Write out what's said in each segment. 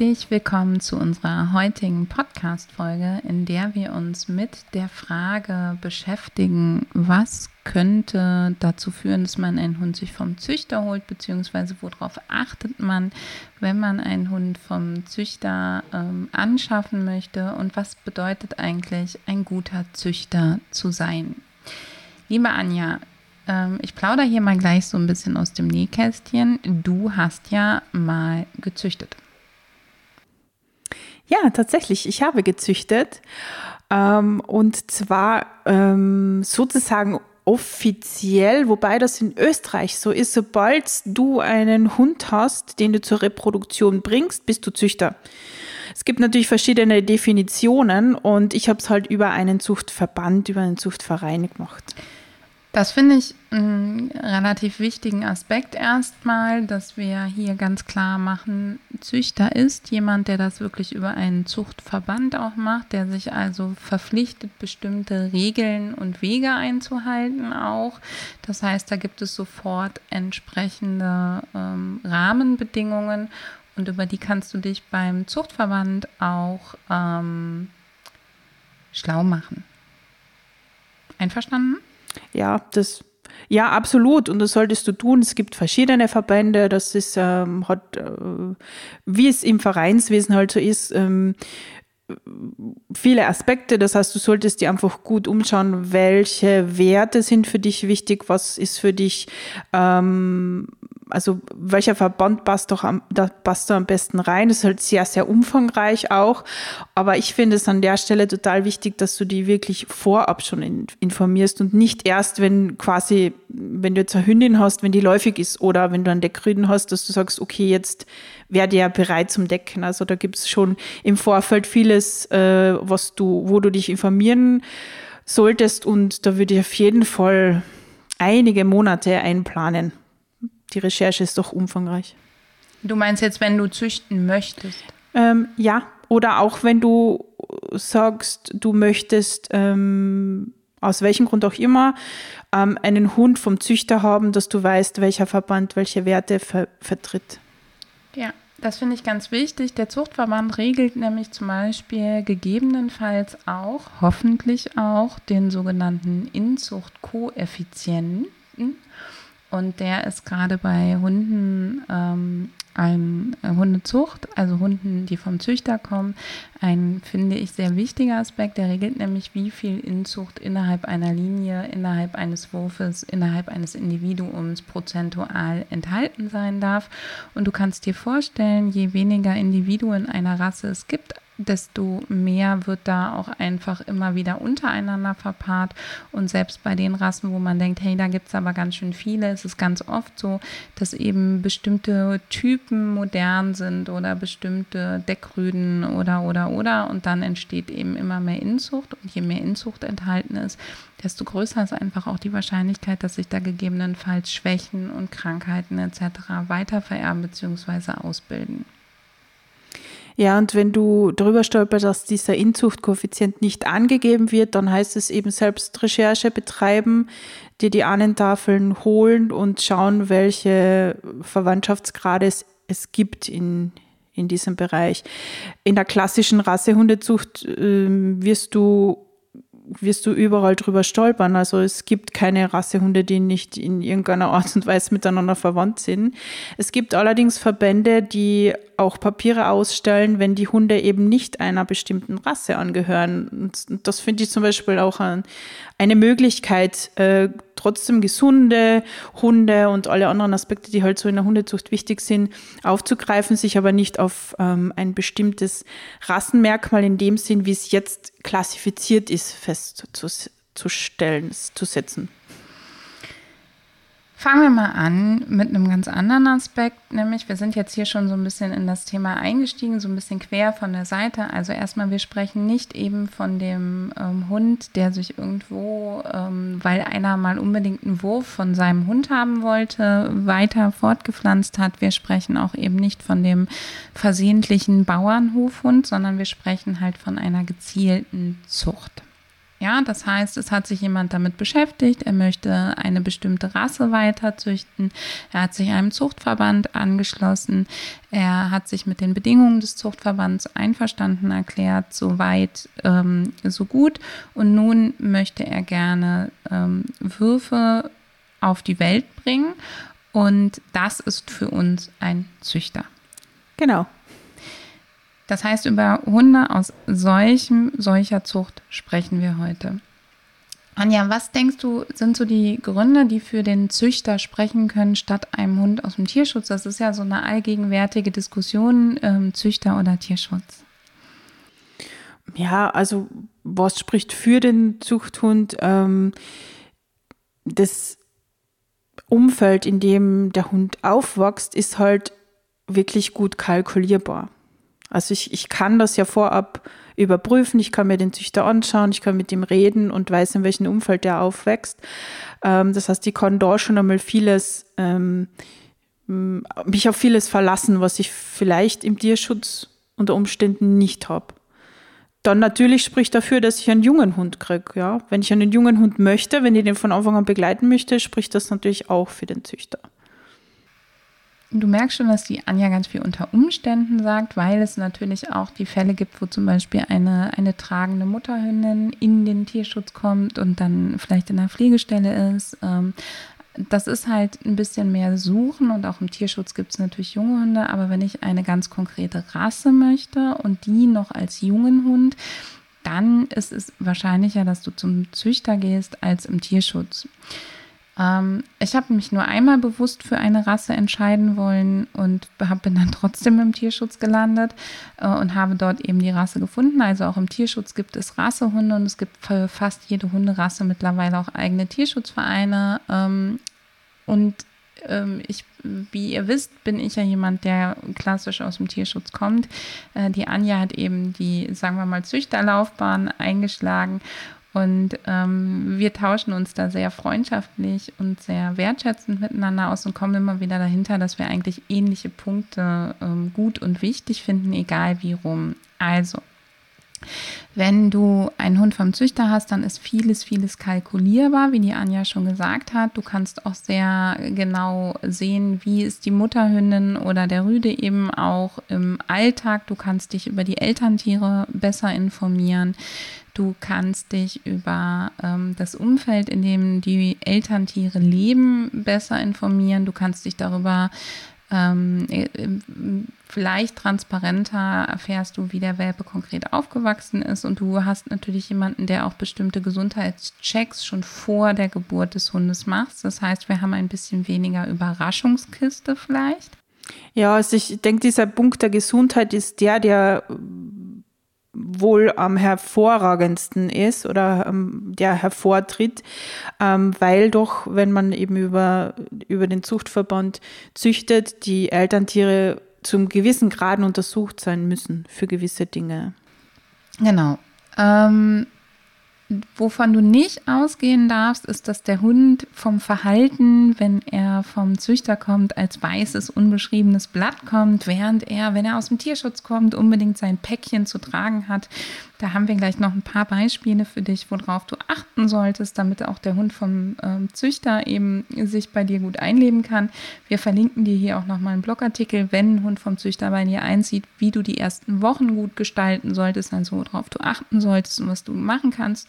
Herzlich willkommen zu unserer heutigen Podcast-Folge, in der wir uns mit der Frage beschäftigen, was könnte dazu führen, dass man einen Hund sich vom Züchter holt, beziehungsweise worauf achtet man, wenn man einen Hund vom Züchter ähm, anschaffen möchte und was bedeutet eigentlich ein guter Züchter zu sein. Liebe Anja, ähm, ich plaudere hier mal gleich so ein bisschen aus dem Nähkästchen. Du hast ja mal gezüchtet. Ja, tatsächlich. Ich habe gezüchtet. Ähm, und zwar ähm, sozusagen offiziell, wobei das in Österreich so ist, sobald du einen Hund hast, den du zur Reproduktion bringst, bist du Züchter. Es gibt natürlich verschiedene Definitionen und ich habe es halt über einen Zuchtverband, über einen Zuchtverein gemacht. Das finde ich einen relativ wichtigen Aspekt erstmal, dass wir hier ganz klar machen, Züchter ist jemand, der das wirklich über einen Zuchtverband auch macht, der sich also verpflichtet, bestimmte Regeln und Wege einzuhalten auch. Das heißt, da gibt es sofort entsprechende ähm, Rahmenbedingungen und über die kannst du dich beim Zuchtverband auch ähm, schlau machen. Einverstanden? Ja, das ja, absolut. Und das solltest du tun. Es gibt verschiedene Verbände. Das ist, ähm, hat, äh, wie es im Vereinswesen halt so ist, ähm, viele Aspekte. Das heißt, du solltest dir einfach gut umschauen, welche Werte sind für dich wichtig, was ist für dich ähm, also welcher Verband passt doch am, da passt da am besten rein. Das ist halt sehr, sehr umfangreich auch. Aber ich finde es an der Stelle total wichtig, dass du die wirklich vorab schon in, informierst und nicht erst, wenn quasi, wenn du jetzt eine Hündin hast, wenn die läufig ist oder wenn du einen Deckrüden hast, dass du sagst, okay, jetzt werde ja bereit zum Decken. Also da gibt es schon im Vorfeld vieles, äh, was du, wo du dich informieren solltest und da würde ich auf jeden Fall einige Monate einplanen die Recherche ist doch umfangreich. Du meinst jetzt, wenn du züchten möchtest? Ähm, ja, oder auch wenn du sagst, du möchtest ähm, aus welchem Grund auch immer ähm, einen Hund vom Züchter haben, dass du weißt, welcher Verband welche Werte ver vertritt. Ja, das finde ich ganz wichtig. Der Zuchtverband regelt nämlich zum Beispiel gegebenenfalls auch, hoffentlich auch, den sogenannten Inzuchtkoeffizienten. Und der ist gerade bei Hunden ähm, ein äh, Hundezucht, also Hunden, die vom Züchter kommen, ein, finde ich, sehr wichtiger Aspekt. Der regelt nämlich, wie viel Inzucht innerhalb einer Linie, innerhalb eines Wurfes, innerhalb eines Individuums prozentual enthalten sein darf. Und du kannst dir vorstellen, je weniger Individuen einer Rasse es gibt, desto mehr wird da auch einfach immer wieder untereinander verpaart. Und selbst bei den Rassen, wo man denkt, hey, da gibt es aber ganz schön viele, ist es ganz oft so, dass eben bestimmte Typen modern sind oder bestimmte Deckrüden oder, oder, oder. Und dann entsteht eben immer mehr Inzucht. Und je mehr Inzucht enthalten ist, desto größer ist einfach auch die Wahrscheinlichkeit, dass sich da gegebenenfalls Schwächen und Krankheiten etc. weiter vererben bzw. ausbilden. Ja, und wenn du darüber stolperst, dass dieser Inzuchtkoeffizient nicht angegeben wird, dann heißt es eben selbst Recherche betreiben, dir die Ahnentafeln holen und schauen, welche Verwandtschaftsgrade es, es gibt in, in diesem Bereich. In der klassischen Rassehundezucht äh, wirst du wirst du überall drüber stolpern. Also es gibt keine Rassehunde, die nicht in irgendeiner Art und Weise miteinander verwandt sind. Es gibt allerdings Verbände, die auch Papiere ausstellen, wenn die Hunde eben nicht einer bestimmten Rasse angehören. Und das finde ich zum Beispiel auch eine Möglichkeit, äh, trotzdem gesunde Hunde und alle anderen Aspekte, die halt so in der Hundezucht wichtig sind, aufzugreifen, sich aber nicht auf ähm, ein bestimmtes Rassenmerkmal in dem Sinn, wie es jetzt klassifiziert ist, festzustellen, zu setzen. Fangen wir mal an mit einem ganz anderen Aspekt, nämlich wir sind jetzt hier schon so ein bisschen in das Thema eingestiegen, so ein bisschen quer von der Seite. Also erstmal, wir sprechen nicht eben von dem ähm, Hund, der sich irgendwo, ähm, weil einer mal unbedingt einen Wurf von seinem Hund haben wollte, weiter fortgepflanzt hat. Wir sprechen auch eben nicht von dem versehentlichen Bauernhofhund, sondern wir sprechen halt von einer gezielten Zucht. Ja, das heißt, es hat sich jemand damit beschäftigt, er möchte eine bestimmte Rasse weiterzüchten, er hat sich einem Zuchtverband angeschlossen, er hat sich mit den Bedingungen des Zuchtverbands einverstanden erklärt, so weit, ähm, so gut. Und nun möchte er gerne ähm, Würfe auf die Welt bringen und das ist für uns ein Züchter. Genau. Das heißt, über Hunde aus solchem, solcher Zucht sprechen wir heute. Anja, was denkst du, sind so die Gründe, die für den Züchter sprechen können, statt einem Hund aus dem Tierschutz? Das ist ja so eine allgegenwärtige Diskussion, ähm, Züchter oder Tierschutz. Ja, also was spricht für den Zuchthund? Ähm, das Umfeld, in dem der Hund aufwächst, ist halt wirklich gut kalkulierbar. Also ich, ich kann das ja vorab überprüfen, ich kann mir den Züchter anschauen, ich kann mit ihm reden und weiß, in welchem Umfeld der aufwächst. Ähm, das heißt, ich kann da schon einmal vieles, ähm, mich auf vieles verlassen, was ich vielleicht im Tierschutz unter Umständen nicht habe. Dann natürlich spricht dafür, dass ich einen jungen Hund kriege. Ja? Wenn ich einen jungen Hund möchte, wenn ich den von Anfang an begleiten möchte, spricht das natürlich auch für den Züchter. Du merkst schon, dass die Anja ganz viel unter Umständen sagt, weil es natürlich auch die Fälle gibt, wo zum Beispiel eine, eine tragende Mutterhündin in den Tierschutz kommt und dann vielleicht in einer Pflegestelle ist. Ähm, das ist halt ein bisschen mehr Suchen und auch im Tierschutz gibt es natürlich junge Hunde, aber wenn ich eine ganz konkrete Rasse möchte und die noch als jungen Hund, dann ist es wahrscheinlicher, dass du zum Züchter gehst als im Tierschutz. Ähm, ich habe mich nur einmal bewusst für eine Rasse entscheiden wollen und hab, bin dann trotzdem im Tierschutz gelandet äh, und habe dort eben die Rasse gefunden. Also auch im Tierschutz gibt es Rassehunde und es gibt für fast jede Hunderasse mittlerweile auch eigene Tierschutzvereine. Ähm, und ähm, ich, wie ihr wisst, bin ich ja jemand, der klassisch aus dem Tierschutz kommt. Äh, die Anja hat eben die, sagen wir mal, Züchterlaufbahn eingeschlagen und ähm, wir tauschen uns da sehr freundschaftlich und sehr wertschätzend miteinander aus und kommen immer wieder dahinter, dass wir eigentlich ähnliche Punkte ähm, gut und wichtig finden, egal wie rum. Also, wenn du einen Hund vom Züchter hast, dann ist vieles, vieles kalkulierbar, wie die Anja schon gesagt hat. Du kannst auch sehr genau sehen, wie ist die Mutterhündin oder der Rüde eben auch im Alltag. Du kannst dich über die Elterntiere besser informieren. Du kannst dich über ähm, das Umfeld, in dem die Elterntiere leben, besser informieren. Du kannst dich darüber ähm, äh, vielleicht transparenter erfährst du, wie der Welpe konkret aufgewachsen ist. Und du hast natürlich jemanden, der auch bestimmte Gesundheitschecks schon vor der Geburt des Hundes macht. Das heißt, wir haben ein bisschen weniger Überraschungskiste vielleicht. Ja, also ich denke, dieser Punkt der Gesundheit ist der, der wohl am hervorragendsten ist oder ähm, der hervortritt, ähm, weil doch, wenn man eben über, über den Zuchtverband züchtet, die Elterntiere zum gewissen Graden untersucht sein müssen für gewisse Dinge. Genau. Ähm, Wovon du nicht ausgehen darfst, ist, dass der Hund vom Verhalten, wenn er vom Züchter kommt, als weißes, unbeschriebenes Blatt kommt, während er, wenn er aus dem Tierschutz kommt, unbedingt sein Päckchen zu tragen hat. Da haben wir gleich noch ein paar Beispiele für dich, worauf du achten solltest, damit auch der Hund vom ähm, Züchter eben sich bei dir gut einleben kann. Wir verlinken dir hier auch nochmal einen Blogartikel, wenn ein Hund vom Züchter bei dir einzieht, wie du die ersten Wochen gut gestalten solltest, also worauf du achten solltest und was du machen kannst.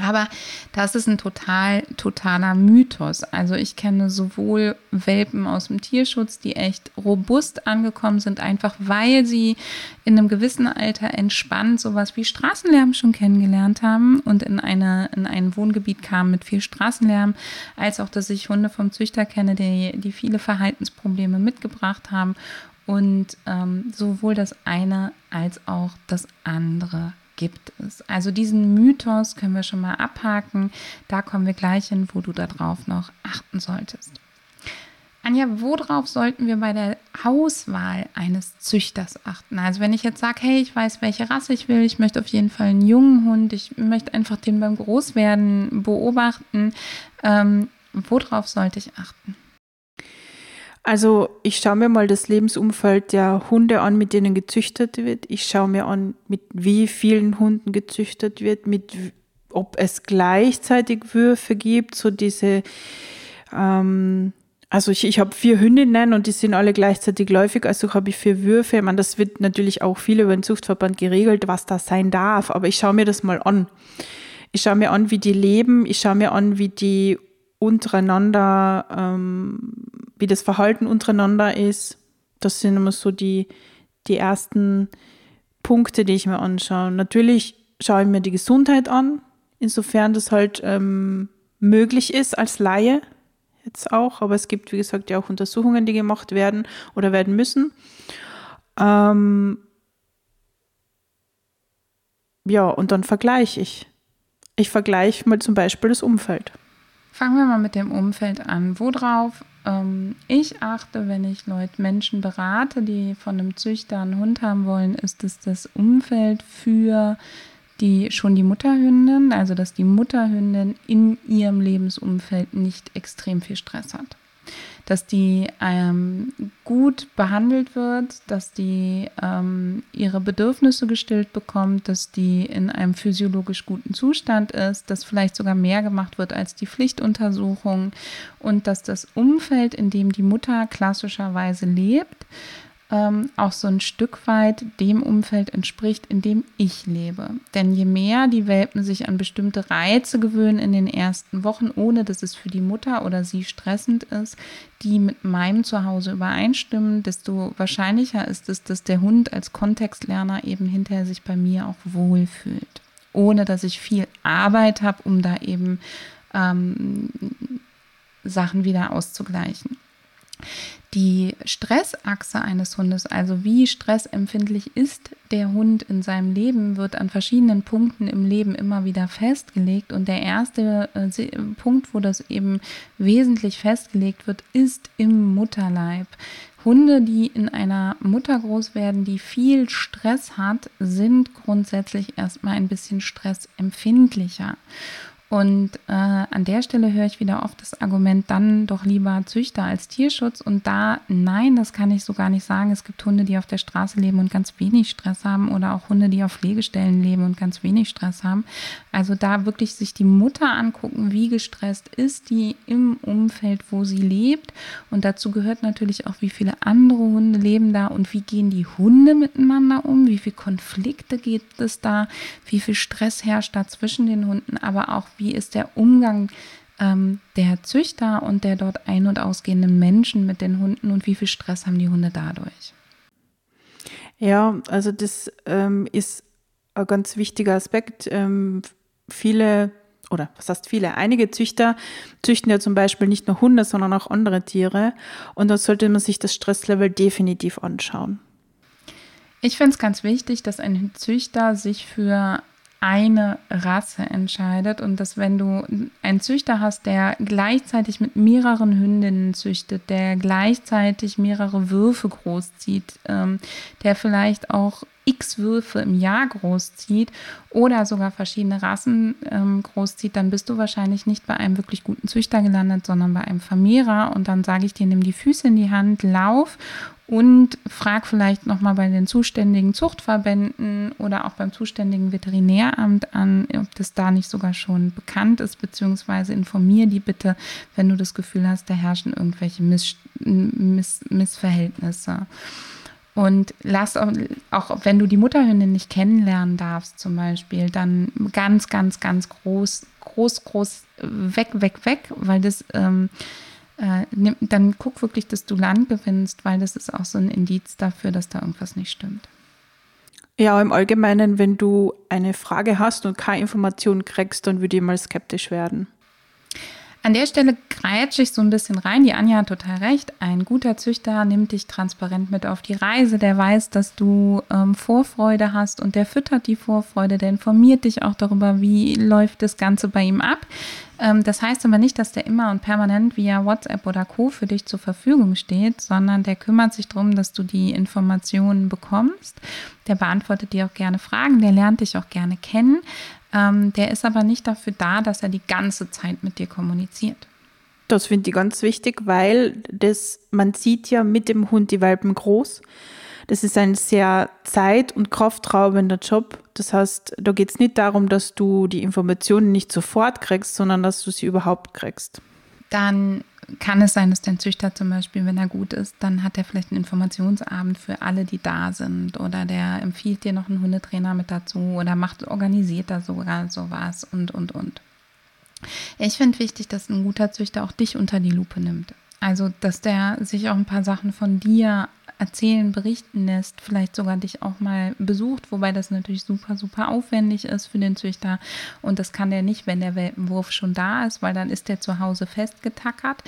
Aber das ist ein total, totaler Mythos. Also ich kenne sowohl Welpen aus dem Tierschutz, die echt robust angekommen sind, einfach weil sie in einem gewissen Alter entspannt sowas wie Straßenlärm schon kennengelernt haben und in, eine, in ein Wohngebiet kamen mit viel Straßenlärm, als auch, dass ich Hunde vom Züchter kenne, die, die viele Verhaltensprobleme mitgebracht haben und ähm, sowohl das eine als auch das andere gibt es. Also diesen Mythos können wir schon mal abhaken. Da kommen wir gleich hin, wo du darauf noch achten solltest. Anja, worauf sollten wir bei der Auswahl eines Züchters achten? Also wenn ich jetzt sage, hey, ich weiß, welche Rasse ich will, ich möchte auf jeden Fall einen jungen Hund, ich möchte einfach den beim Großwerden beobachten, ähm, worauf sollte ich achten? Also ich schaue mir mal das Lebensumfeld der Hunde an, mit denen gezüchtet wird. Ich schaue mir an, mit wie vielen Hunden gezüchtet wird, mit ob es gleichzeitig Würfe gibt, so diese ähm, also ich, ich habe vier Hündinnen und die sind alle gleichzeitig läufig, also habe ich vier Würfe. Ich meine, das wird natürlich auch viel über den Zuchtverband geregelt, was da sein darf, aber ich schaue mir das mal an. Ich schaue mir an, wie die leben, ich schaue mir an, wie die untereinander, ähm, wie das Verhalten untereinander ist. Das sind immer so die, die ersten Punkte, die ich mir anschaue. Natürlich schaue ich mir die Gesundheit an, insofern das halt ähm, möglich ist als Laie jetzt auch, aber es gibt, wie gesagt, ja auch Untersuchungen, die gemacht werden oder werden müssen. Ähm, ja, und dann vergleiche ich. Ich vergleiche mal zum Beispiel das Umfeld. Fangen wir mal mit dem Umfeld an. Worauf ähm, ich achte, wenn ich Leute, Menschen berate, die von einem Züchter einen Hund haben wollen, ist es das Umfeld für die schon die Mutterhündin, also dass die Mutterhündin in ihrem Lebensumfeld nicht extrem viel Stress hat. Dass die ähm, gut behandelt wird, dass die ähm, ihre Bedürfnisse gestillt bekommt, dass die in einem physiologisch guten Zustand ist, dass vielleicht sogar mehr gemacht wird als die Pflichtuntersuchung und dass das Umfeld, in dem die Mutter klassischerweise lebt, ähm, auch so ein Stück weit dem Umfeld entspricht, in dem ich lebe. Denn je mehr die Welpen sich an bestimmte Reize gewöhnen in den ersten Wochen, ohne dass es für die Mutter oder sie stressend ist, die mit meinem Zuhause übereinstimmen, desto wahrscheinlicher ist es, dass der Hund als Kontextlerner eben hinterher sich bei mir auch wohlfühlt. Ohne dass ich viel Arbeit habe, um da eben ähm, Sachen wieder auszugleichen. Die Stressachse eines Hundes, also wie stressempfindlich ist der Hund in seinem Leben, wird an verschiedenen Punkten im Leben immer wieder festgelegt. Und der erste äh, Punkt, wo das eben wesentlich festgelegt wird, ist im Mutterleib. Hunde, die in einer Mutter groß werden, die viel Stress hat, sind grundsätzlich erstmal ein bisschen stressempfindlicher. Und äh, an der Stelle höre ich wieder oft das Argument, dann doch lieber Züchter als Tierschutz. Und da, nein, das kann ich so gar nicht sagen. Es gibt Hunde, die auf der Straße leben und ganz wenig Stress haben oder auch Hunde, die auf Pflegestellen leben und ganz wenig Stress haben. Also da wirklich sich die Mutter angucken, wie gestresst ist die im Umfeld, wo sie lebt. Und dazu gehört natürlich auch, wie viele andere Hunde leben da und wie gehen die Hunde miteinander um, wie viele Konflikte gibt es da, wie viel Stress herrscht da zwischen den Hunden, aber auch wie ist der Umgang ähm, der Züchter und der dort ein- und ausgehenden Menschen mit den Hunden und wie viel Stress haben die Hunde dadurch? Ja, also das ähm, ist ein ganz wichtiger Aspekt. Ähm, viele oder was heißt viele, einige Züchter züchten ja zum Beispiel nicht nur Hunde, sondern auch andere Tiere. Und da sollte man sich das Stresslevel definitiv anschauen. Ich finde es ganz wichtig, dass ein Züchter sich für eine Rasse entscheidet und dass wenn du einen Züchter hast, der gleichzeitig mit mehreren Hündinnen züchtet, der gleichzeitig mehrere Würfe großzieht, ähm, der vielleicht auch x Würfe im Jahr großzieht oder sogar verschiedene Rassen ähm, großzieht, dann bist du wahrscheinlich nicht bei einem wirklich guten Züchter gelandet, sondern bei einem Vermehrer. Und dann sage ich dir, nimm die Füße in die Hand, lauf und frag vielleicht nochmal bei den zuständigen Zuchtverbänden oder auch beim zuständigen Veterinäramt an, ob das da nicht sogar schon bekannt ist, beziehungsweise informier die bitte, wenn du das Gefühl hast, da herrschen irgendwelche Miss, Miss, Missverhältnisse. Und lass auch, wenn du die Mutterhündin nicht kennenlernen darfst, zum Beispiel, dann ganz, ganz, ganz groß, groß, groß weg, weg, weg, weil das ähm, äh, dann guck wirklich, dass du Land gewinnst, weil das ist auch so ein Indiz dafür, dass da irgendwas nicht stimmt. Ja, im Allgemeinen, wenn du eine Frage hast und keine Informationen kriegst, dann würde ich mal skeptisch werden. An der Stelle grätsche ich so ein bisschen rein. Die Anja hat total recht. Ein guter Züchter nimmt dich transparent mit auf die Reise. Der weiß, dass du ähm, Vorfreude hast und der füttert die Vorfreude. Der informiert dich auch darüber, wie läuft das Ganze bei ihm ab. Ähm, das heißt aber nicht, dass der immer und permanent via WhatsApp oder Co. für dich zur Verfügung steht, sondern der kümmert sich darum, dass du die Informationen bekommst. Der beantwortet dir auch gerne Fragen. Der lernt dich auch gerne kennen. Ähm, der ist aber nicht dafür da, dass er die ganze Zeit mit dir kommuniziert. Das finde ich ganz wichtig, weil das, man sieht ja mit dem Hund die Welpen groß. Das ist ein sehr zeit- und kraftraubender Job. Das heißt, da geht es nicht darum, dass du die Informationen nicht sofort kriegst, sondern dass du sie überhaupt kriegst. Dann kann es sein, dass dein Züchter zum Beispiel, wenn er gut ist, dann hat er vielleicht einen Informationsabend für alle, die da sind oder der empfiehlt dir noch einen Hundetrainer mit dazu oder macht, organisiert da sogar sowas und, und, und. Ich finde wichtig, dass ein guter Züchter auch dich unter die Lupe nimmt. Also, dass der sich auch ein paar Sachen von dir erzählen, berichten lässt, vielleicht sogar dich auch mal besucht, wobei das natürlich super, super aufwendig ist für den Züchter. Und das kann der nicht, wenn der Welpenwurf schon da ist, weil dann ist der zu Hause festgetackert.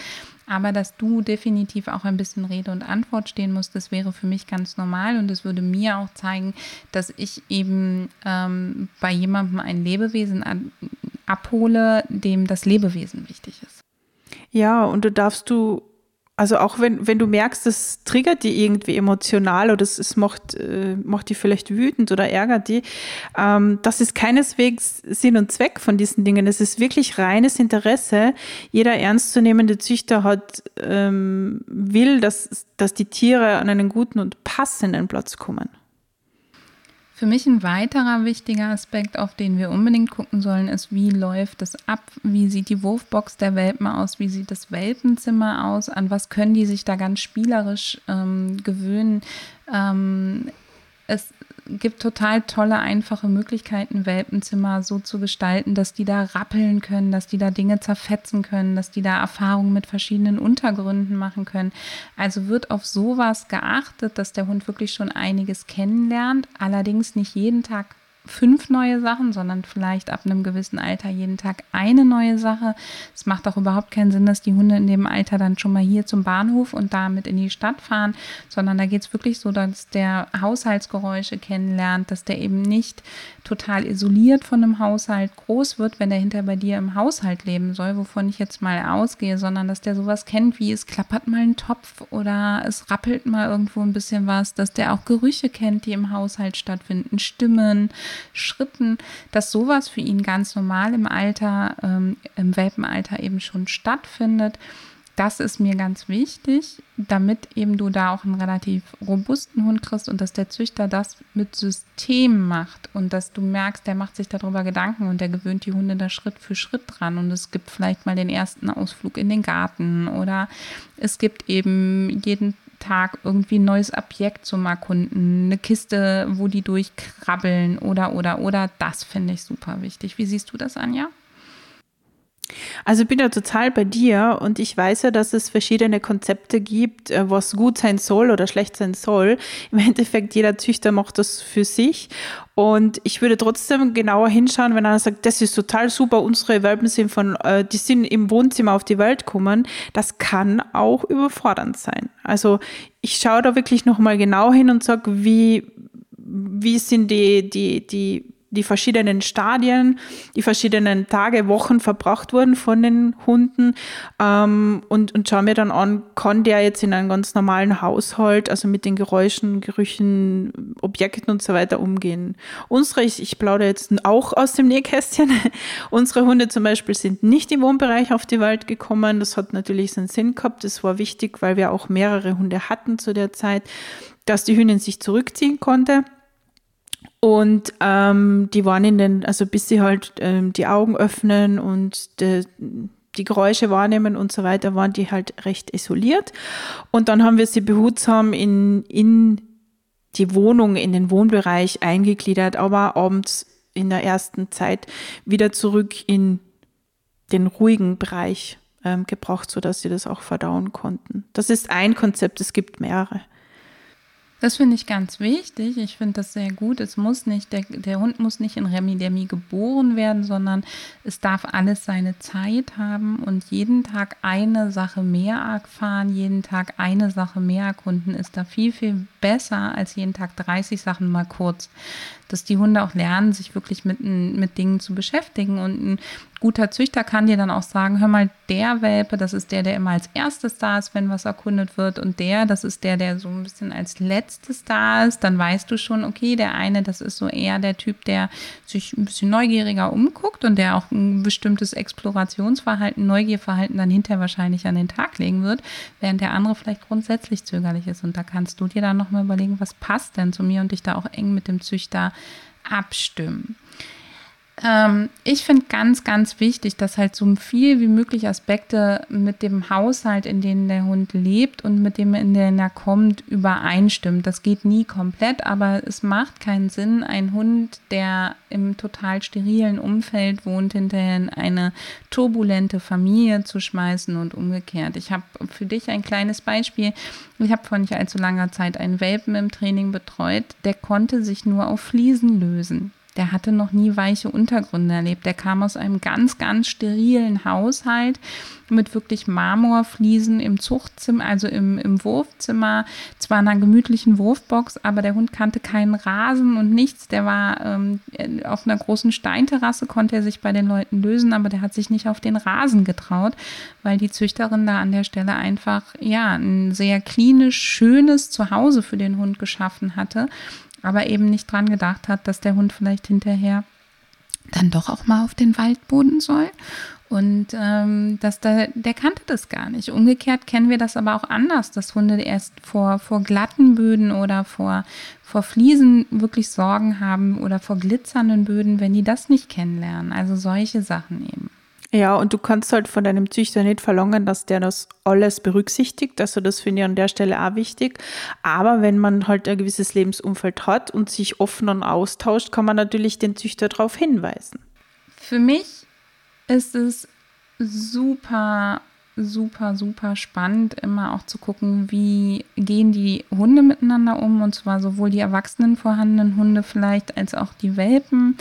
Aber dass du definitiv auch ein bisschen Rede und Antwort stehen musst, das wäre für mich ganz normal und es würde mir auch zeigen, dass ich eben ähm, bei jemandem ein Lebewesen abhole, dem das Lebewesen wichtig. Ja, und du darfst du also auch wenn, wenn du merkst, das triggert die irgendwie emotional oder es, es macht, äh, macht die vielleicht wütend oder ärgert die, ähm, das ist keineswegs Sinn und Zweck von diesen Dingen. Es ist wirklich reines Interesse. Jeder ernstzunehmende Züchter hat, ähm, will, dass, dass die Tiere an einen guten und passenden Platz kommen. Für mich ein weiterer wichtiger Aspekt, auf den wir unbedingt gucken sollen, ist, wie läuft es ab? Wie sieht die Wurfbox der Welpen aus? Wie sieht das Welpenzimmer aus? An was können die sich da ganz spielerisch ähm, gewöhnen? Ähm, es gibt total tolle, einfache Möglichkeiten, Welpenzimmer so zu gestalten, dass die da rappeln können, dass die da Dinge zerfetzen können, dass die da Erfahrungen mit verschiedenen Untergründen machen können. Also wird auf sowas geachtet, dass der Hund wirklich schon einiges kennenlernt, allerdings nicht jeden Tag fünf neue Sachen, sondern vielleicht ab einem gewissen Alter jeden Tag eine neue Sache. Es macht auch überhaupt keinen Sinn, dass die Hunde in dem Alter dann schon mal hier zum Bahnhof und damit in die Stadt fahren, sondern da geht es wirklich so, dass der Haushaltsgeräusche kennenlernt, dass der eben nicht total isoliert von einem Haushalt groß wird, wenn der hinter bei dir im Haushalt leben soll, wovon ich jetzt mal ausgehe, sondern dass der sowas kennt wie es klappert mal ein Topf oder es rappelt mal irgendwo ein bisschen was, dass der auch Gerüche kennt, die im Haushalt stattfinden, Stimmen, Schritten, dass sowas für ihn ganz normal im Alter, ähm, im Welpenalter eben schon stattfindet. Das ist mir ganz wichtig, damit eben du da auch einen relativ robusten Hund kriegst und dass der Züchter das mit System macht und dass du merkst, der macht sich darüber Gedanken und der gewöhnt die Hunde da Schritt für Schritt dran und es gibt vielleicht mal den ersten Ausflug in den Garten oder es gibt eben jeden Tag irgendwie ein neues Objekt zum Erkunden, eine Kiste, wo die durchkrabbeln oder, oder, oder. Das finde ich super wichtig. Wie siehst du das, Anja? Also bin ja total bei dir und ich weiß ja, dass es verschiedene Konzepte gibt, äh, was gut sein soll oder schlecht sein soll. Im Endeffekt, jeder Züchter macht das für sich und ich würde trotzdem genauer hinschauen, wenn einer sagt, das ist total super, unsere Welpen sind von, äh, die sind im Wohnzimmer auf die Welt gekommen. Das kann auch überfordernd sein. Also ich schaue da wirklich nochmal genau hin und sage, wie, wie sind die, die, die die verschiedenen Stadien, die verschiedenen Tage, Wochen verbracht wurden von den Hunden ähm, und, und schaue mir dann an, kann der jetzt in einem ganz normalen Haushalt, also mit den Geräuschen, Gerüchen, Objekten und so weiter umgehen. Unsere, ich, ich plaudere jetzt auch aus dem Nähkästchen, unsere Hunde zum Beispiel sind nicht im Wohnbereich auf die Welt gekommen. Das hat natürlich seinen Sinn gehabt. Das war wichtig, weil wir auch mehrere Hunde hatten zu der Zeit, dass die Hündin sich zurückziehen konnte. Und ähm, die waren in den, also bis sie halt ähm, die Augen öffnen und de, die Geräusche wahrnehmen und so weiter, waren die halt recht isoliert. Und dann haben wir sie behutsam in, in die Wohnung, in den Wohnbereich eingegliedert, aber abends in der ersten Zeit wieder zurück in den ruhigen Bereich ähm, gebracht, sodass sie das auch verdauen konnten. Das ist ein Konzept, es gibt mehrere. Das finde ich ganz wichtig. Ich finde das sehr gut. Es muss nicht, der, der Hund muss nicht in Remi-Demi geboren werden, sondern es darf alles seine Zeit haben und jeden Tag eine Sache mehr erfahren, jeden Tag eine Sache mehr erkunden, ist da viel, viel besser als jeden Tag 30 Sachen mal kurz dass die Hunde auch lernen, sich wirklich mit, mit Dingen zu beschäftigen. Und ein guter Züchter kann dir dann auch sagen, hör mal, der Welpe, das ist der, der immer als erstes da ist, wenn was erkundet wird. Und der, das ist der, der so ein bisschen als letztes da ist. Dann weißt du schon, okay, der eine, das ist so eher der Typ, der sich ein bisschen neugieriger umguckt und der auch ein bestimmtes Explorationsverhalten, Neugierverhalten dann hinterher wahrscheinlich an den Tag legen wird, während der andere vielleicht grundsätzlich zögerlich ist. Und da kannst du dir dann nochmal überlegen, was passt denn zu mir und dich da auch eng mit dem Züchter abstimmen. Ähm, ich finde ganz, ganz wichtig, dass halt so viel wie möglich Aspekte mit dem Haushalt, in dem der Hund lebt und mit dem, in den er kommt, übereinstimmt. Das geht nie komplett, aber es macht keinen Sinn, einen Hund, der im total sterilen Umfeld wohnt, hinterher in eine turbulente Familie zu schmeißen und umgekehrt. Ich habe für dich ein kleines Beispiel. Ich habe vor nicht allzu langer Zeit einen Welpen im Training betreut, der konnte sich nur auf Fliesen lösen. Der hatte noch nie weiche Untergründe erlebt. Der kam aus einem ganz, ganz sterilen Haushalt mit wirklich Marmorfliesen im Zuchtzimmer, also im, im Wurfzimmer, zwar in einer gemütlichen Wurfbox, aber der Hund kannte keinen Rasen und nichts. Der war ähm, auf einer großen Steinterrasse, konnte er sich bei den Leuten lösen, aber der hat sich nicht auf den Rasen getraut, weil die Züchterin da an der Stelle einfach, ja, ein sehr klinisch schönes Zuhause für den Hund geschaffen hatte aber eben nicht dran gedacht hat, dass der Hund vielleicht hinterher dann doch auch mal auf den Waldboden soll. Und ähm, dass da, der kannte das gar nicht. Umgekehrt kennen wir das aber auch anders, dass Hunde erst vor, vor glatten Böden oder vor, vor Fliesen wirklich Sorgen haben oder vor glitzernden Böden, wenn die das nicht kennenlernen. Also solche Sachen eben. Ja, und du kannst halt von deinem Züchter nicht verlangen, dass der das alles berücksichtigt. Also das finde ich an der Stelle auch wichtig. Aber wenn man halt ein gewisses Lebensumfeld hat und sich offen und austauscht, kann man natürlich den Züchter darauf hinweisen. Für mich ist es super, super, super spannend, immer auch zu gucken, wie gehen die Hunde miteinander um. Und zwar sowohl die erwachsenen vorhandenen Hunde vielleicht als auch die Welpen.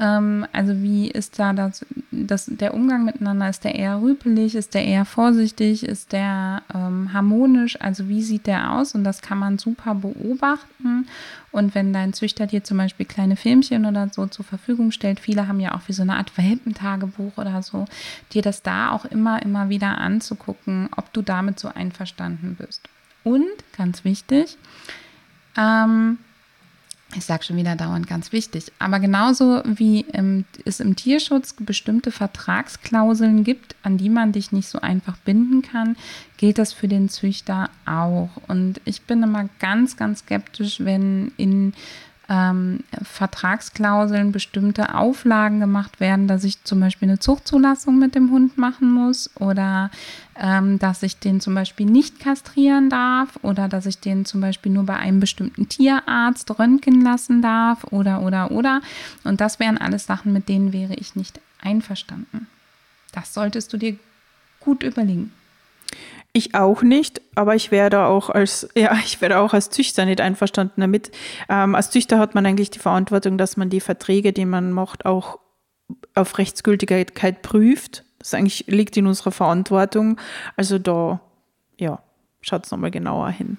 Ähm, also wie ist da das, das, der Umgang miteinander? Ist der eher rüpelig? Ist der eher vorsichtig? Ist der ähm, harmonisch? Also wie sieht der aus? Und das kann man super beobachten. Und wenn dein Züchter dir zum Beispiel kleine Filmchen oder so zur Verfügung stellt, viele haben ja auch wie so eine Art Welpentagebuch oder so, dir das da auch immer, immer wieder anzugucken, ob du damit so einverstanden bist. Und ganz wichtig, ähm, ich sage schon wieder dauernd ganz wichtig, aber genauso wie im, es im Tierschutz bestimmte Vertragsklauseln gibt, an die man dich nicht so einfach binden kann, gilt das für den Züchter auch. Und ich bin immer ganz, ganz skeptisch, wenn in ähm, Vertragsklauseln bestimmte Auflagen gemacht werden, dass ich zum Beispiel eine Zuchtzulassung mit dem Hund machen muss oder ähm, dass ich den zum Beispiel nicht kastrieren darf oder dass ich den zum Beispiel nur bei einem bestimmten Tierarzt röntgen lassen darf oder oder oder. Und das wären alles Sachen, mit denen wäre ich nicht einverstanden. Das solltest du dir gut überlegen. Ich auch nicht, aber ich werde auch als, ja, ich werde auch als Züchter nicht einverstanden damit. Ähm, als Züchter hat man eigentlich die Verantwortung, dass man die Verträge, die man macht, auch auf Rechtsgültigkeit prüft. Das eigentlich liegt in unserer Verantwortung. Also da, ja, schaut es nochmal genauer hin.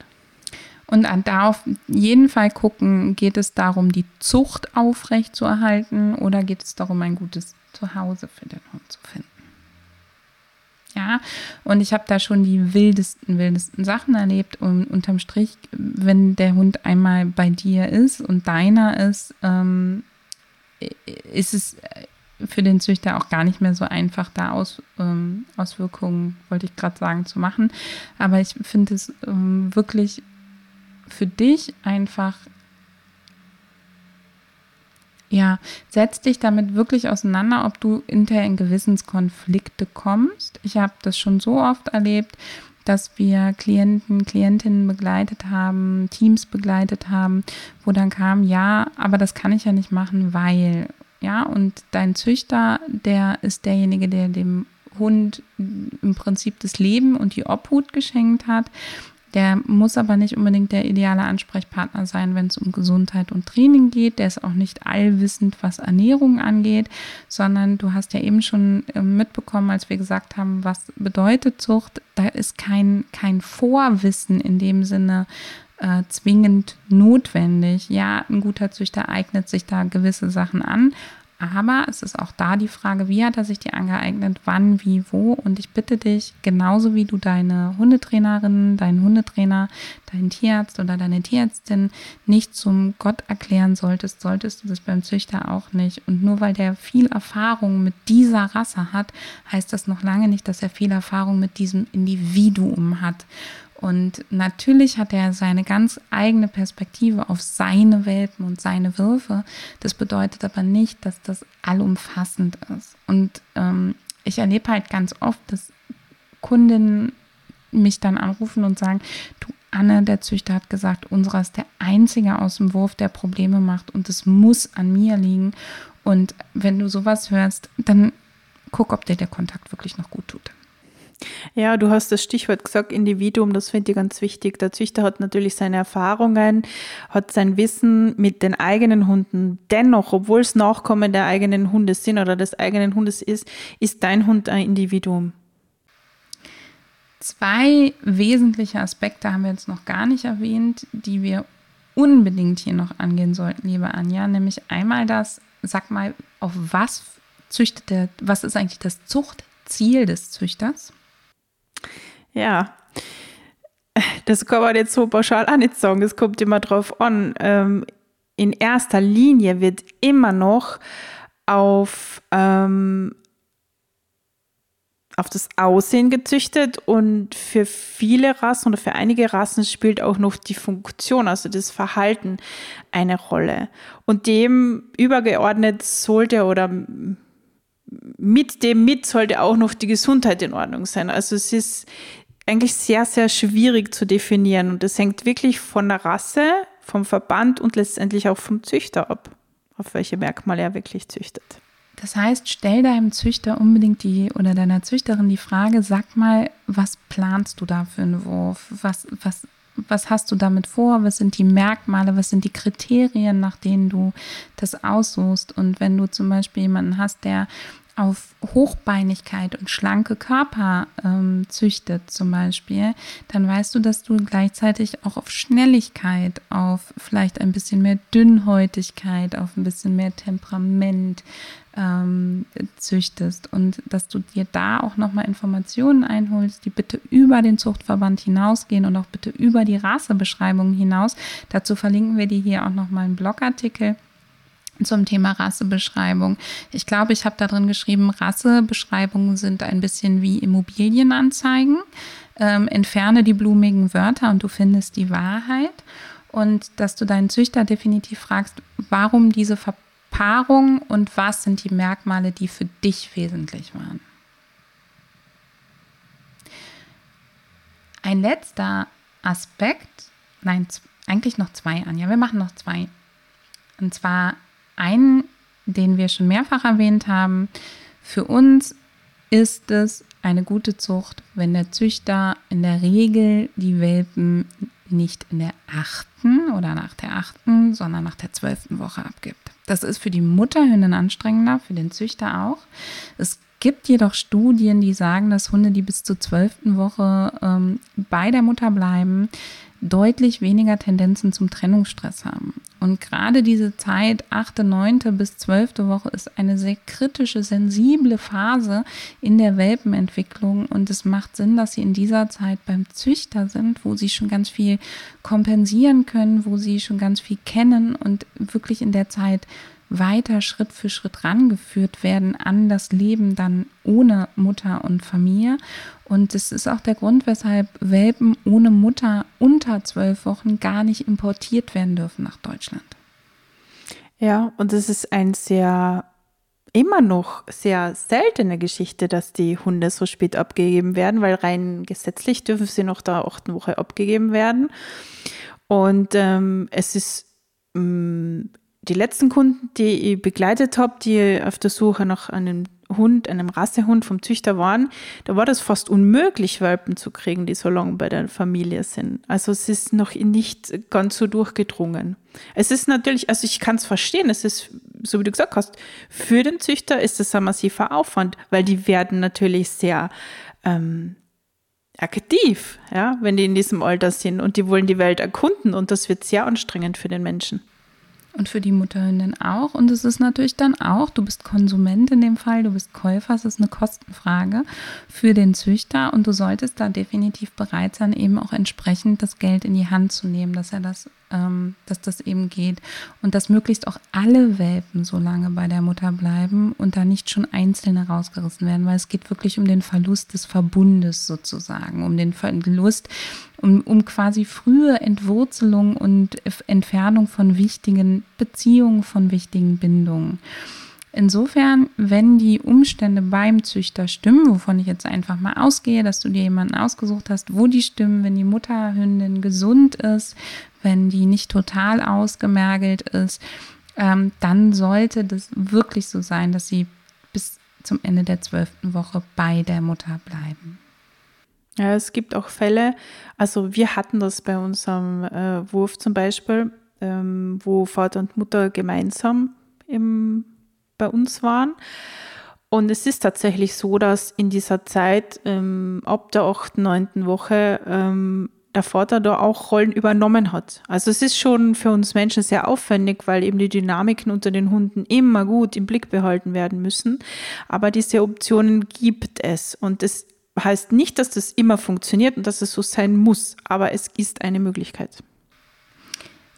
Und da auf jeden Fall gucken, geht es darum, die Zucht aufrechtzuerhalten oder geht es darum, ein gutes Zuhause für den Hund zu finden? Ja, und ich habe da schon die wildesten, wildesten Sachen erlebt. Und unterm Strich, wenn der Hund einmal bei dir ist und deiner ist, ähm, ist es für den Züchter auch gar nicht mehr so einfach, da Aus, ähm, Auswirkungen, wollte ich gerade sagen, zu machen. Aber ich finde es ähm, wirklich für dich einfach ja, setz dich damit wirklich auseinander, ob du hinterher in Gewissenskonflikte kommst. Ich habe das schon so oft erlebt, dass wir Klienten, Klientinnen begleitet haben, Teams begleitet haben, wo dann kam, ja, aber das kann ich ja nicht machen, weil, ja, und dein Züchter, der ist derjenige, der dem Hund im Prinzip das Leben und die Obhut geschenkt hat Der muss aber nicht unbedingt der ideale Ansprechpartner sein, wenn es um Gesundheit und Training geht. Der ist auch nicht allwissend, was Ernährung angeht, sondern du hast ja eben schon äh, mitbekommen, als wir gesagt haben, was bedeutet Zucht. Da ist kein, kein Vorwissen in dem Sinne äh, zwingend notwendig. Ja, ein guter Züchter eignet sich da gewisse Sachen an, aber es ist auch da die Frage, wie hat er sich die angeeignet, wann, wie, wo. Und ich bitte dich, genauso wie du deine Hundetrainerin, deinen Hundetrainer, deinen Tierarzt oder deine Tierärztin nicht zum Gott erklären solltest, solltest du das beim Züchter auch nicht. Und nur weil der viel Erfahrung mit dieser Rasse hat, heißt das noch lange nicht, dass er viel Erfahrung mit diesem Individuum hat. Und natürlich hat er seine ganz eigene Perspektive auf seine Welpen und seine Würfe. Das bedeutet aber nicht, dass das allumfassend ist. Und ähm, ich erlebe halt ganz oft, dass Kundinnen mich dann anrufen und sagen, du Anne, der Züchter hat gesagt, unserer ist der einzige aus dem Wurf, der Probleme macht und es muss an mir liegen. Und wenn du sowas hörst, dann guck, ob dir der Kontakt wirklich noch gut tut. Ja, du hast das Stichwort gesagt, Individuum, das finde ich ganz wichtig. Der Züchter hat natürlich seine Erfahrungen, hat sein Wissen mit den eigenen Hunden. Dennoch, obwohl es Nachkommen der eigenen Hunde sind oder des eigenen Hundes ist, ist dein Hund ein Individuum. Zwei wesentliche Aspekte haben wir jetzt noch gar nicht erwähnt, die wir unbedingt hier noch angehen sollten, liebe Anja. Nämlich einmal das, sag mal, auf was züchtet der, was ist eigentlich das Zuchtziel des Züchters? Ja, das kann man jetzt so pauschal auch nicht sagen. Es kommt immer drauf an. Ähm, in erster Linie wird immer noch auf, ähm, auf das Aussehen gezüchtet und für viele Rassen oder für einige Rassen spielt auch noch die Funktion, also das Verhalten eine Rolle. Und dem übergeordnet sollte oder mit dem mit sollte auch noch die Gesundheit in Ordnung sein. Also es ist eigentlich sehr, sehr schwierig zu definieren und es hängt wirklich von der Rasse, vom Verband und letztendlich auch vom Züchter ab, auf welche Merkmale er wirklich züchtet. Das heißt, stell deinem Züchter unbedingt die oder deiner Züchterin die Frage, sag mal, was planst du da für einen Wurf? Was, was, was hast du damit vor? Was sind die Merkmale? Was sind die Kriterien, nach denen du das aussuchst? Und wenn du zum Beispiel jemanden hast, der auf Hochbeinigkeit und schlanke Körper ähm, züchtet zum Beispiel, dann weißt du, dass du gleichzeitig auch auf Schnelligkeit, auf vielleicht ein bisschen mehr Dünnhäutigkeit, auf ein bisschen mehr Temperament ähm, züchtest und dass du dir da auch nochmal Informationen einholst, die bitte über den Zuchtverband hinausgehen und auch bitte über die Rassebeschreibung hinaus. Dazu verlinken wir dir hier auch nochmal einen Blogartikel zum Thema Rassebeschreibung. Ich glaube, ich habe da drin geschrieben, Rassebeschreibungen sind ein bisschen wie Immobilienanzeigen. Ähm, entferne die blumigen Wörter und du findest die Wahrheit. Und dass du deinen Züchter definitiv fragst, warum diese Verpaarung und was sind die Merkmale, die für dich wesentlich waren. Ein letzter Aspekt, nein, eigentlich noch zwei, Anja, wir machen noch zwei. Und zwar einen, den wir schon mehrfach erwähnt haben. Für uns ist es eine gute Zucht, wenn der Züchter in der Regel die Welpen nicht in der achten oder nach der achten, sondern nach der zwölften Woche abgibt. Das ist für die Mutterhündin anstrengender, für den Züchter auch. Es gibt jedoch Studien, die sagen, dass Hunde, die bis zur zwölften Woche ähm, bei der Mutter bleiben, deutlich weniger Tendenzen zum Trennungsstress haben. Und gerade diese Zeit, 8., 9. bis 12. Woche, ist eine sehr kritische, sensible Phase in der Welpenentwicklung. Und es macht Sinn, dass sie in dieser Zeit beim Züchter sind, wo sie schon ganz viel kompensieren können, wo sie schon ganz viel kennen und wirklich in der Zeit weiter Schritt für Schritt rangeführt werden an das Leben dann ohne Mutter und Familie. Und das ist auch der Grund, weshalb Welpen ohne Mutter unter zwölf Wochen gar nicht importiert werden dürfen nach Deutschland. Ja, und es ist ein sehr immer noch sehr seltene Geschichte, dass die Hunde so spät abgegeben werden, weil rein gesetzlich dürfen sie noch der achten Woche abgegeben werden. Und ähm, es ist ähm, die letzten Kunden, die ich begleitet habe, die auf der Suche nach einem Hund, einem Rassehund vom Züchter waren, da war das fast unmöglich, Welpen zu kriegen, die so lange bei der Familie sind. Also es ist noch nicht ganz so durchgedrungen. Es ist natürlich, also ich kann es verstehen, es ist, so wie du gesagt hast, für den Züchter ist es ein massiver Aufwand, weil die werden natürlich sehr ähm, aktiv, ja, wenn die in diesem Alter sind und die wollen die Welt erkunden und das wird sehr anstrengend für den Menschen. Und für die Mutterhündin auch. Und es ist natürlich dann auch, du bist Konsument in dem Fall, du bist Käufer, es ist eine Kostenfrage für den Züchter und du solltest da definitiv bereit sein, eben auch entsprechend das Geld in die Hand zu nehmen, dass er das ähm, dass das eben geht. Und dass möglichst auch alle Welpen so lange bei der Mutter bleiben und da nicht schon einzelne rausgerissen werden, weil es geht wirklich um den Verlust des Verbundes sozusagen, um den Verlust, um, um quasi frühe Entwurzelung und Entfernung von wichtigen Beziehungen, von wichtigen Bindungen. Insofern, wenn die Umstände beim Züchter stimmen, wovon ich jetzt einfach mal ausgehe, dass du dir jemanden ausgesucht hast, wo die stimmen, wenn die Mutterhündin gesund ist, wenn die nicht total ausgemergelt ist, ähm, dann sollte das wirklich so sein, dass sie bis zum Ende der zwölften Woche bei der Mutter bleiben. Ja, es gibt auch Fälle, also wir hatten das bei unserem äh, Wurf zum Beispiel, ähm, wo Vater und Mutter gemeinsam im bei uns waren. Und es ist tatsächlich so, dass in dieser Zeit ähm, ab der 8., 9. Woche ähm, der Vater da auch Rollen übernommen hat. Also es ist schon für uns Menschen sehr aufwendig, weil eben die Dynamiken unter den Hunden immer gut im Blick behalten werden müssen. Aber diese Optionen gibt es. Und es heißt nicht, dass das immer funktioniert und dass es so sein muss, aber es ist eine Möglichkeit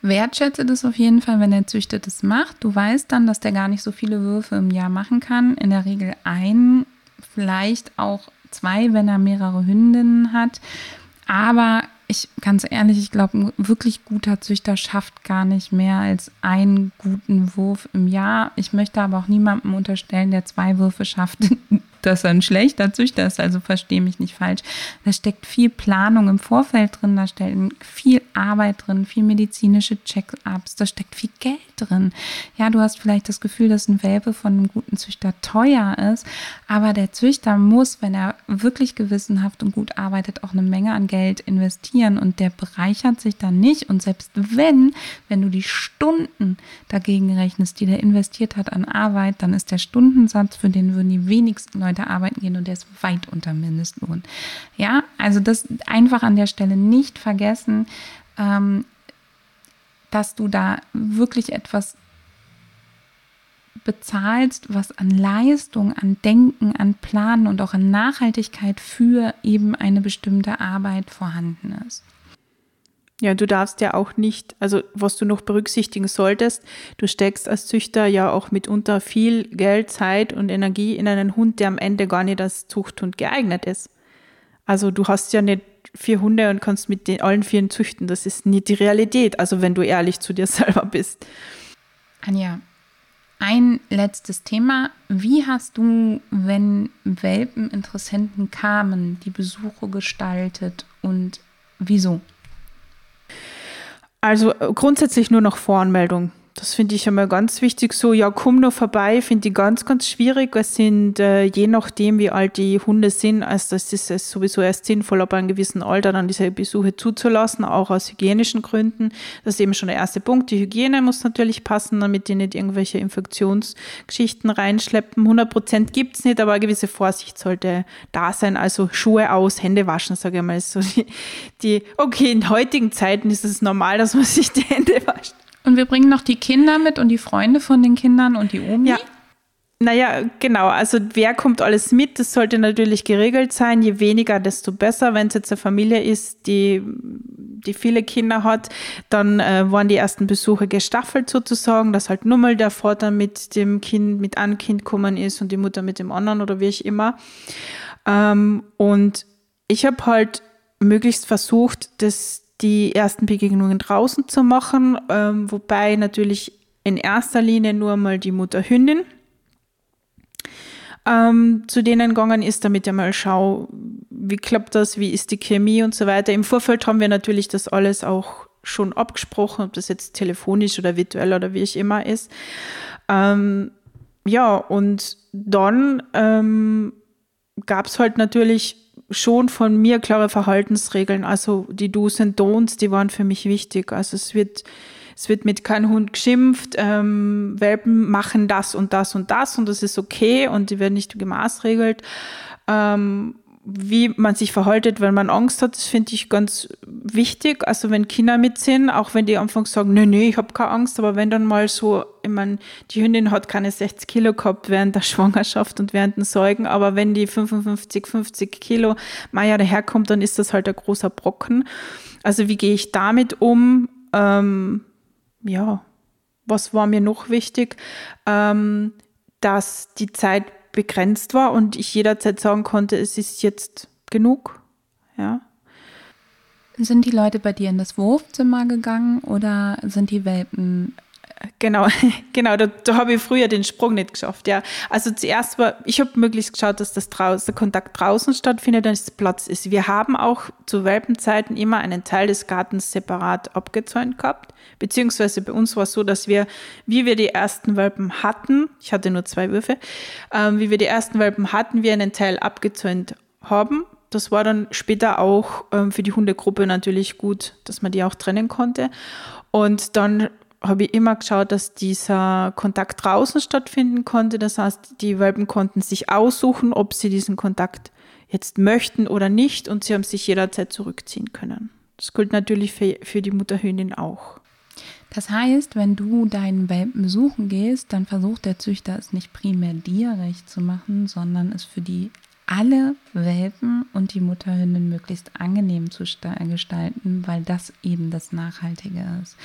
wertschätze das auf jeden Fall, wenn der Züchter das macht. Du weißt dann, dass der gar nicht so viele Würfe im Jahr machen kann. In der Regel ein, vielleicht auch zwei, wenn er mehrere Hündinnen hat. Aber ich ganz ehrlich, ich glaube, ein wirklich guter Züchter schafft gar nicht mehr als einen guten Wurf im Jahr. Ich möchte aber auch niemandem unterstellen, der zwei Würfe schafft, dass er ein schlechter Züchter ist. Also verstehe mich nicht falsch. Da steckt viel Planung im Vorfeld drin, da steckt viel Arbeit drin, viel medizinische Check-ups, da steckt viel Geld drin. Ja, du hast vielleicht das Gefühl, dass ein Welpe von einem guten Züchter teuer ist, aber der Züchter muss, wenn er wirklich gewissenhaft und gut arbeitet, auch eine Menge an Geld investieren und der bereichert sich dann nicht. Und selbst wenn, wenn du die Stunden dagegen rechnest, die der investiert hat an Arbeit, dann ist der Stundensatz, für den würden die wenigsten Leute Leute arbeiten gehen und der ist weit unter Mindestlohn. Ja, also das einfach an der Stelle nicht vergessen, ähm, dass du da wirklich etwas bezahlst, was an Leistung, an Denken, an Planen und auch an Nachhaltigkeit für eben eine bestimmte Arbeit vorhanden ist. Ja, du darfst ja auch nicht, also was du noch berücksichtigen solltest, du steckst als Züchter ja auch mitunter viel Geld, Zeit und Energie in einen Hund, der am Ende gar nicht als Zuchthund geeignet ist. Also du hast ja nicht vier Hunde und kannst mit den allen vieren züchten. Das ist nicht die Realität, also wenn du ehrlich zu dir selber bist. Anja, ein letztes Thema. Wie hast du, wenn Welpeninteressenten kamen, die Besuche gestaltet und wieso? Also äh, grundsätzlich nur noch Voranmeldung. Das finde ich einmal ganz wichtig. So, ja, komm nur vorbei, finde ich ganz, ganz schwierig. Es sind, äh, je nachdem, wie alt die Hunde sind, also das ist es sowieso erst sinnvoll, ab einem gewissen Alter dann diese Besuche zuzulassen, auch aus hygienischen Gründen. Das ist eben schon der erste Punkt. Die Hygiene muss natürlich passen, damit die nicht irgendwelche Infektionsgeschichten reinschleppen. 100 Prozent gibt es nicht, aber eine gewisse Vorsicht sollte da sein. Also Schuhe aus, Hände waschen, sage ich mal. So die, die, okay, in heutigen Zeiten ist es normal, dass man sich die Hände wascht. Und wir bringen noch die Kinder mit und die Freunde von den Kindern und die Omi. Ja. Naja, genau. Also wer kommt alles mit? Das sollte natürlich geregelt sein. Je weniger, desto besser. Wenn es jetzt eine Familie ist, die, die viele Kinder hat, dann äh, waren die ersten Besuche gestaffelt sozusagen, dass halt nur mal der Vater mit dem Kind, mit einem Kind kommen ist und die Mutter mit dem anderen oder wie ich immer. Ähm, und ich habe halt möglichst versucht, das die ersten Begegnungen draußen zu machen, ähm, wobei natürlich in erster Linie nur mal die Mutterhündin ähm, zu denen gegangen ist, damit ich mal schaue, wie klappt das, wie ist die Chemie und so weiter. Im Vorfeld haben wir natürlich das alles auch schon abgesprochen, ob das jetzt telefonisch oder virtuell oder wie ich immer ist. Ähm, ja, und dann ähm, gab es halt natürlich schon von mir klare Verhaltensregeln. Also die Do's und Don'ts, die waren für mich wichtig. Also es wird, es wird mit keinem Hund geschimpft, ähm, Welpen machen das und das und das und das ist okay und die werden nicht gemaßregelt. Ähm, wie man sich verhaltet, wenn man Angst hat, das finde ich ganz wichtig. Also wenn Kinder mit sind, auch wenn die anfangs sagen, nee, nee, ich habe keine Angst, aber wenn dann mal so, ich meine, die Hündin hat keine 60 Kilo gehabt während der Schwangerschaft und während den Säugen, aber wenn die 55, 50 Kilo Meier daherkommt, dann ist das halt ein großer Brocken. Also wie gehe ich damit um? Ähm, ja, was war mir noch wichtig? Ähm, dass die Zeit begrenzt war und ich jederzeit sagen konnte, es ist jetzt genug. Ja. Sind die Leute bei dir in das Wurfzimmer gegangen oder sind die Welpen Genau, genau, da, da habe ich früher den Sprung nicht geschafft, ja. Also zuerst war, ich habe möglichst geschaut, dass das draußen, der Kontakt draußen stattfindet, dass es Platz ist. Wir haben auch zu Welpenzeiten immer einen Teil des Gartens separat abgezäunt gehabt, beziehungsweise bei uns war es so, dass wir, wie wir die ersten Welpen hatten, ich hatte nur zwei Würfe, ähm, wie wir die ersten Welpen hatten, wir einen Teil abgezäunt haben. Das war dann später auch ähm, für die Hundegruppe natürlich gut, dass man die auch trennen konnte. Und dann habe ich immer geschaut, dass dieser Kontakt draußen stattfinden konnte. Das heißt, die Welpen konnten sich aussuchen, ob sie diesen Kontakt jetzt möchten oder nicht und sie haben sich jederzeit zurückziehen können. Das gilt natürlich für, für die Mutterhündin auch. Das heißt, wenn du deinen Welpen besuchen gehst, dann versucht der Züchter es nicht primär dir recht zu machen, sondern es für die alle Welpen und die Mutterhündin möglichst angenehm zu gestalten, weil das eben das Nachhaltige ist.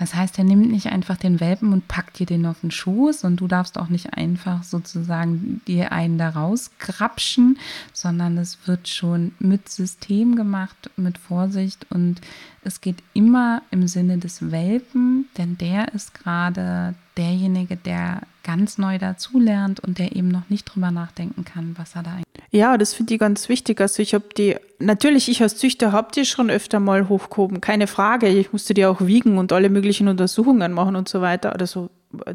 Das heißt, er nimmt nicht einfach den Welpen und packt dir den auf den Schoß und du darfst auch nicht einfach sozusagen dir einen da rauskrapschen, sondern es wird schon mit System gemacht, mit Vorsicht. Und es geht immer im Sinne des Welpen, denn der ist gerade derjenige, der ganz neu dazulernt und der eben noch nicht drüber nachdenken kann, was er da eigentlich. Ja, das finde ich ganz wichtig. Also ich habe die, natürlich, ich als Züchter habe die schon öfter mal hochgehoben, keine Frage. Ich musste die auch wiegen und alle möglichen Untersuchungen machen und so weiter. Oder so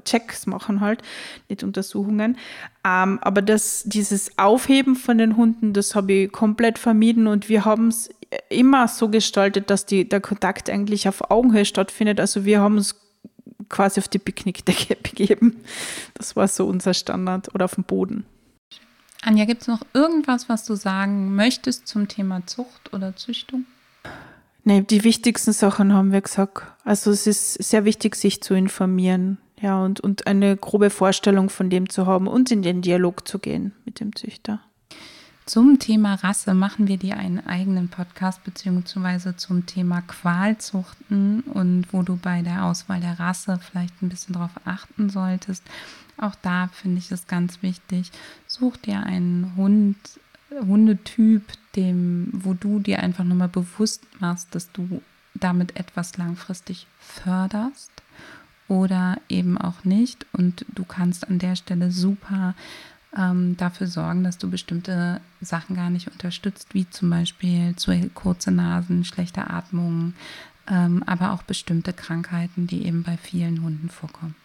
Checks machen halt, nicht Untersuchungen. Ähm, aber das, dieses Aufheben von den Hunden, das habe ich komplett vermieden und wir haben es immer so gestaltet, dass die, der Kontakt eigentlich auf Augenhöhe stattfindet. Also wir haben es quasi auf die Picknickdecke begeben. Das war so unser Standard oder auf dem Boden. Anja, gibt es noch irgendwas, was du sagen möchtest zum Thema Zucht oder Züchtung? Nee, die wichtigsten Sachen haben wir gesagt. Also es ist sehr wichtig, sich zu informieren, ja, und, und eine grobe Vorstellung von dem zu haben und in den Dialog zu gehen mit dem Züchter. Zum Thema Rasse machen wir dir einen eigenen Podcast beziehungsweise zum Thema Qualzuchten und wo du bei der Auswahl der Rasse vielleicht ein bisschen darauf achten solltest. Auch da finde ich es ganz wichtig. Such dir einen Hund, Hundetyp, dem, wo du dir einfach nochmal bewusst machst, dass du damit etwas langfristig förderst oder eben auch nicht. Und du kannst an der Stelle super ähm, dafür sorgen, dass du bestimmte Sachen gar nicht unterstützt, wie zum Beispiel zu kurze Nasen, schlechte Atmung, ähm, aber auch bestimmte Krankheiten, die eben bei vielen Hunden vorkommen.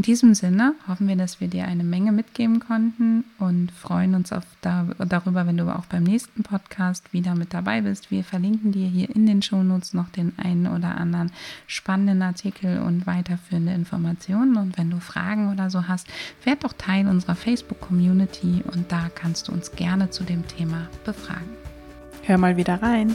In diesem Sinne hoffen wir, dass wir dir eine Menge mitgeben konnten und freuen uns auf da, darüber, wenn du auch beim nächsten Podcast wieder mit dabei bist. Wir verlinken dir hier in den Shownotes noch den einen oder anderen spannenden Artikel und weiterführende Informationen. Und wenn du Fragen oder so hast, werd doch Teil unserer Facebook-Community und da kannst du uns gerne zu dem Thema befragen. Hör mal wieder rein.